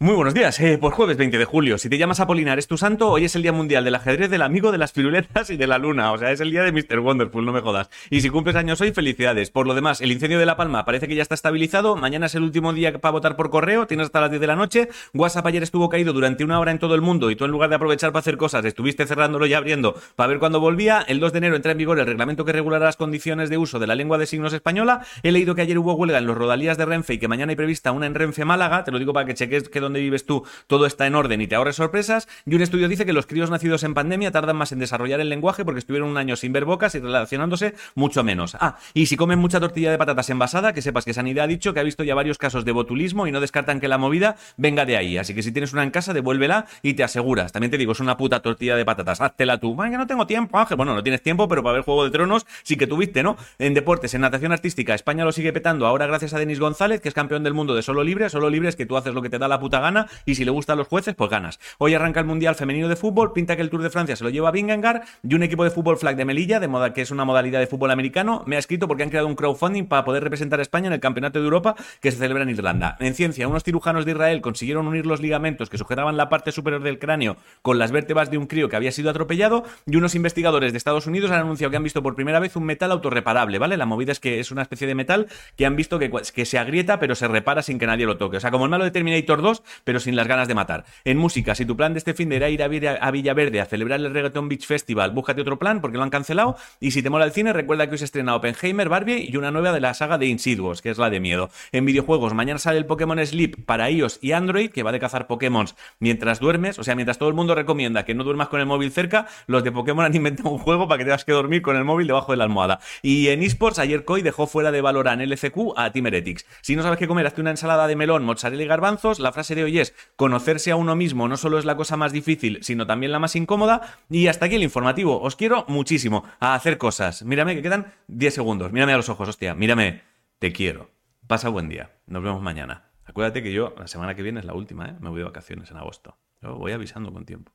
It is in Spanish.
Muy buenos días, eh, por jueves 20 de julio. Si te llamas Apolinar, es tu santo, hoy es el Día Mundial del Ajedrez del Amigo de las Piruletas y de la Luna. O sea, es el día de Mr. Wonderful, no me jodas. Y si cumples años hoy, felicidades. Por lo demás, el incendio de La Palma parece que ya está estabilizado. Mañana es el último día para votar por correo, tienes hasta las 10 de la noche. WhatsApp ayer estuvo caído durante una hora en todo el mundo y tú en lugar de aprovechar para hacer cosas, estuviste cerrándolo y abriendo para ver cuándo volvía. El 2 de enero entra en vigor el reglamento que regulará las condiciones de uso de la lengua de signos española. He leído que ayer hubo huelga en los rodalías de Renfe y que mañana hay prevista una en Renfe Málaga. Te lo digo para que cheques que donde vives tú todo está en orden y te ahorres sorpresas. Y un estudio dice que los críos nacidos en pandemia tardan más en desarrollar el lenguaje porque estuvieron un año sin ver bocas y relacionándose mucho menos. Ah, y si comen mucha tortilla de patatas envasada, que sepas que Sanidad ha dicho que ha visto ya varios casos de botulismo y no descartan que la movida venga de ahí. Así que si tienes una en casa, devuélvela y te aseguras. También te digo, es una puta tortilla de patatas. Háztela tú. que no tengo tiempo, Ángel. Bueno, no tienes tiempo, pero para ver Juego de Tronos sí que tuviste, ¿no? En deportes, en natación artística, España lo sigue petando ahora gracias a Denis González, que es campeón del mundo de solo libre. Solo libre es que tú haces lo que te da la puta gana y si le gustan los jueces, pues ganas. Hoy arranca el Mundial Femenino de Fútbol, pinta que el Tour de Francia se lo lleva a Vingegaard y un equipo de fútbol flag de Melilla, de moda que es una modalidad de fútbol americano, me ha escrito porque han creado un crowdfunding para poder representar a España en el Campeonato de Europa que se celebra en Irlanda. En ciencia, unos cirujanos de Israel consiguieron unir los ligamentos que sujetaban la parte superior del cráneo con las vértebras de un crío que había sido atropellado y unos investigadores de Estados Unidos han anunciado que han visto por primera vez un metal autorreparable, ¿vale? La movida es que es una especie de metal que han visto que, que se agrieta pero se repara sin que nadie lo toque. O sea, como el malo de Terminator 2, pero sin las ganas de matar. En música, si tu plan de este fin de era ir a, Villaverde a celebrar el Reggaeton Beach Festival, búscate otro plan porque lo han cancelado. Y si te mola el cine, recuerda que hoy se estrena Oppenheimer, Barbie y una nueva de la saga de Insidious, que es la de miedo. En videojuegos, mañana sale el Pokémon Sleep para iOS y Android, que va de cazar Pokémon mientras duermes. O sea, mientras todo el mundo recomienda que no duermas con el móvil cerca, los de Pokémon han inventado un juego para que tengas que dormir con el móvil debajo de la almohada. Y en esports, ayer Koi dejó fuera de Valorant LCQ a Team. Si no sabes qué comer, hazte una ensalada de melón, mozzarella y garbanzos. La de hoy es: conocerse a uno mismo no solo es la cosa más difícil, sino también la más incómoda. Y hasta aquí el informativo. Os quiero muchísimo a hacer cosas. Mírame, que quedan 10 segundos. Mírame a los ojos, hostia. Mírame. Te quiero. Pasa buen día. Nos vemos mañana. Acuérdate que yo, la semana que viene es la última, ¿eh? Me voy de vacaciones en agosto. Yo voy avisando con tiempo.